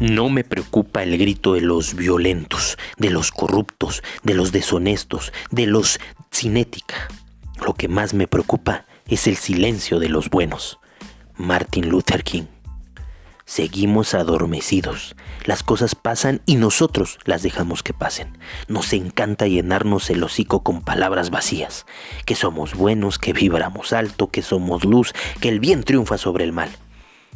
No me preocupa el grito de los violentos, de los corruptos, de los deshonestos, de los sin ética. Lo que más me preocupa es el silencio de los buenos. Martin Luther King. Seguimos adormecidos. Las cosas pasan y nosotros las dejamos que pasen. Nos encanta llenarnos el hocico con palabras vacías. Que somos buenos, que vibramos alto, que somos luz, que el bien triunfa sobre el mal.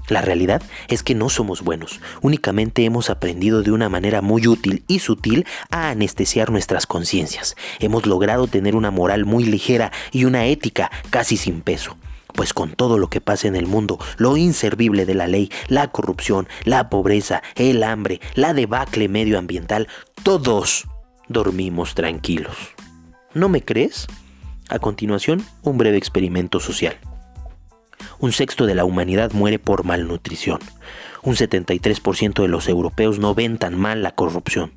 La realidad es que no somos buenos, únicamente hemos aprendido de una manera muy útil y sutil a anestesiar nuestras conciencias. Hemos logrado tener una moral muy ligera y una ética casi sin peso. Pues con todo lo que pasa en el mundo, lo inservible de la ley, la corrupción, la pobreza, el hambre, la debacle medioambiental, todos dormimos tranquilos. ¿No me crees? A continuación, un breve experimento social. Un sexto de la humanidad muere por malnutrición. Un 73% de los europeos no ven tan mal la corrupción.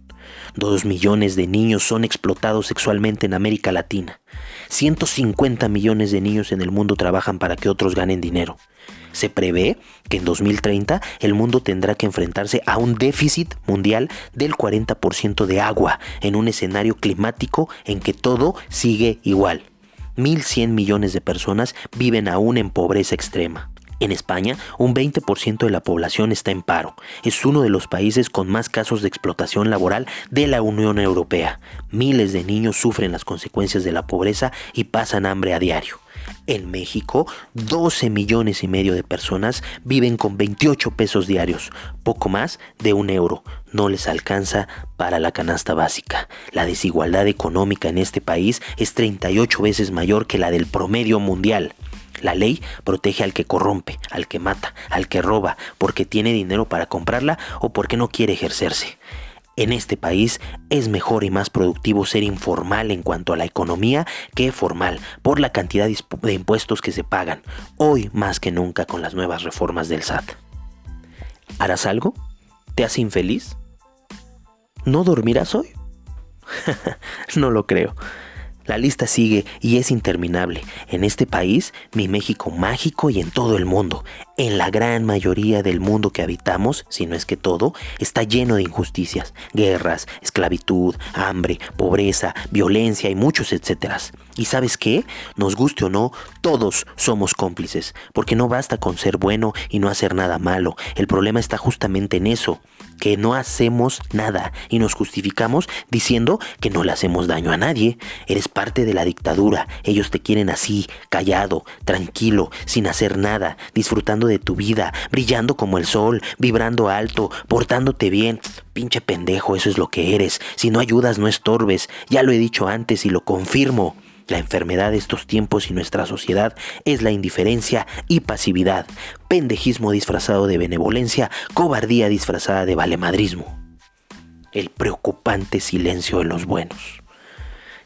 Dos millones de niños son explotados sexualmente en América Latina. 150 millones de niños en el mundo trabajan para que otros ganen dinero. Se prevé que en 2030 el mundo tendrá que enfrentarse a un déficit mundial del 40% de agua en un escenario climático en que todo sigue igual. 1.100 millones de personas viven aún en pobreza extrema. En España, un 20% de la población está en paro. Es uno de los países con más casos de explotación laboral de la Unión Europea. Miles de niños sufren las consecuencias de la pobreza y pasan hambre a diario. En México, 12 millones y medio de personas viven con 28 pesos diarios, poco más de un euro. No les alcanza para la canasta básica. La desigualdad económica en este país es 38 veces mayor que la del promedio mundial. La ley protege al que corrompe, al que mata, al que roba, porque tiene dinero para comprarla o porque no quiere ejercerse. En este país es mejor y más productivo ser informal en cuanto a la economía que formal, por la cantidad de impuestos que se pagan, hoy más que nunca con las nuevas reformas del SAT. ¿Harás algo? ¿Te hace infeliz? ¿No dormirás hoy? no lo creo. La lista sigue y es interminable. En este país, mi México mágico y en todo el mundo. En la gran mayoría del mundo que habitamos, si no es que todo, está lleno de injusticias, guerras, esclavitud, hambre, pobreza, violencia y muchos etcétera. ¿Y sabes qué? Nos guste o no, todos somos cómplices, porque no basta con ser bueno y no hacer nada malo. El problema está justamente en eso, que no hacemos nada y nos justificamos diciendo que no le hacemos daño a nadie. Eres parte de la dictadura, ellos te quieren así, callado, tranquilo, sin hacer nada, disfrutando de tu vida, brillando como el sol, vibrando alto, portándote bien. Pinche pendejo, eso es lo que eres. Si no ayudas, no estorbes. Ya lo he dicho antes y lo confirmo. La enfermedad de estos tiempos y nuestra sociedad es la indiferencia y pasividad, pendejismo disfrazado de benevolencia, cobardía disfrazada de valemadrismo. El preocupante silencio de los buenos.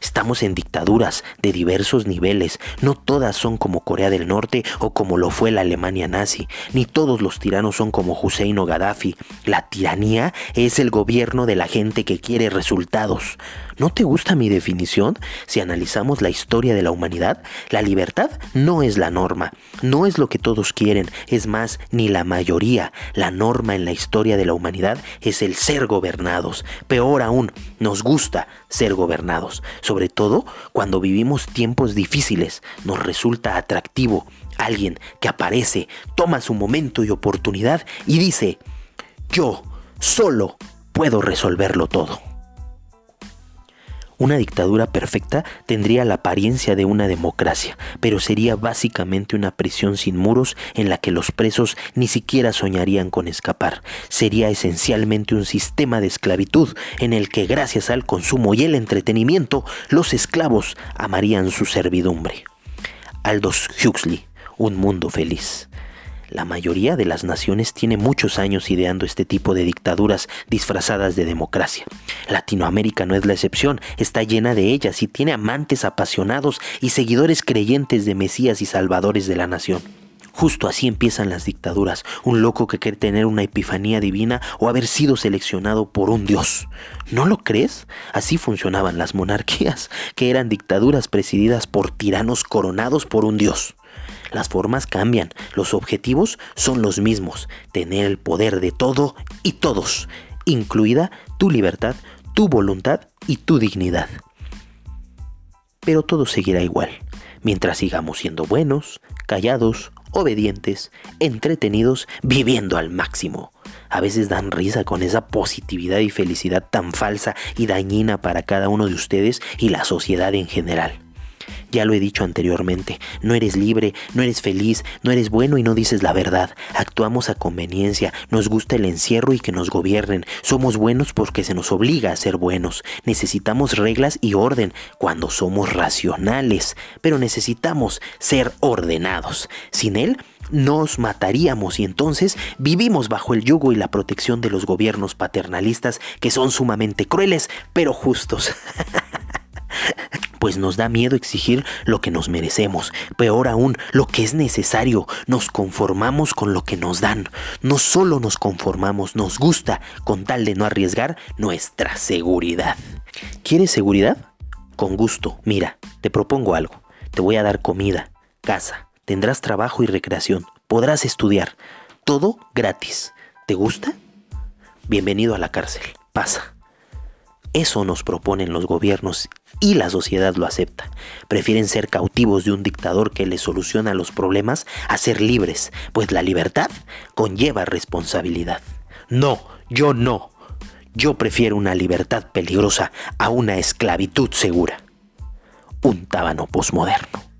Estamos en dictaduras de diversos niveles. No todas son como Corea del Norte o como lo fue la Alemania nazi. Ni todos los tiranos son como Hussein o Gaddafi. La tiranía es el gobierno de la gente que quiere resultados. ¿No te gusta mi definición? Si analizamos la historia de la humanidad, la libertad no es la norma, no es lo que todos quieren, es más, ni la mayoría. La norma en la historia de la humanidad es el ser gobernados. Peor aún, nos gusta ser gobernados sobre todo cuando vivimos tiempos difíciles, nos resulta atractivo alguien que aparece, toma su momento y oportunidad y dice, yo solo puedo resolverlo todo. Una dictadura perfecta tendría la apariencia de una democracia, pero sería básicamente una prisión sin muros en la que los presos ni siquiera soñarían con escapar. Sería esencialmente un sistema de esclavitud en el que gracias al consumo y el entretenimiento los esclavos amarían su servidumbre. Aldous Huxley, Un mundo feliz. La mayoría de las naciones tiene muchos años ideando este tipo de dictaduras disfrazadas de democracia. Latinoamérica no es la excepción, está llena de ellas y tiene amantes apasionados y seguidores creyentes de Mesías y salvadores de la nación. Justo así empiezan las dictaduras, un loco que quiere tener una epifanía divina o haber sido seleccionado por un dios. ¿No lo crees? Así funcionaban las monarquías, que eran dictaduras presididas por tiranos coronados por un dios. Las formas cambian, los objetivos son los mismos, tener el poder de todo y todos, incluida tu libertad, tu voluntad y tu dignidad. Pero todo seguirá igual, mientras sigamos siendo buenos, callados, obedientes, entretenidos, viviendo al máximo. A veces dan risa con esa positividad y felicidad tan falsa y dañina para cada uno de ustedes y la sociedad en general. Ya lo he dicho anteriormente, no eres libre, no eres feliz, no eres bueno y no dices la verdad. Actuamos a conveniencia, nos gusta el encierro y que nos gobiernen. Somos buenos porque se nos obliga a ser buenos. Necesitamos reglas y orden cuando somos racionales, pero necesitamos ser ordenados. Sin él, nos mataríamos y entonces vivimos bajo el yugo y la protección de los gobiernos paternalistas que son sumamente crueles, pero justos. pues nos da miedo exigir lo que nos merecemos, peor aún, lo que es necesario, nos conformamos con lo que nos dan, no solo nos conformamos, nos gusta, con tal de no arriesgar nuestra seguridad. ¿Quieres seguridad? Con gusto, mira, te propongo algo, te voy a dar comida, casa, tendrás trabajo y recreación, podrás estudiar, todo gratis. ¿Te gusta? Bienvenido a la cárcel, pasa. Eso nos proponen los gobiernos y la sociedad lo acepta. Prefieren ser cautivos de un dictador que les soluciona los problemas a ser libres, pues la libertad conlleva responsabilidad. No, yo no. Yo prefiero una libertad peligrosa a una esclavitud segura. Un tábano posmoderno.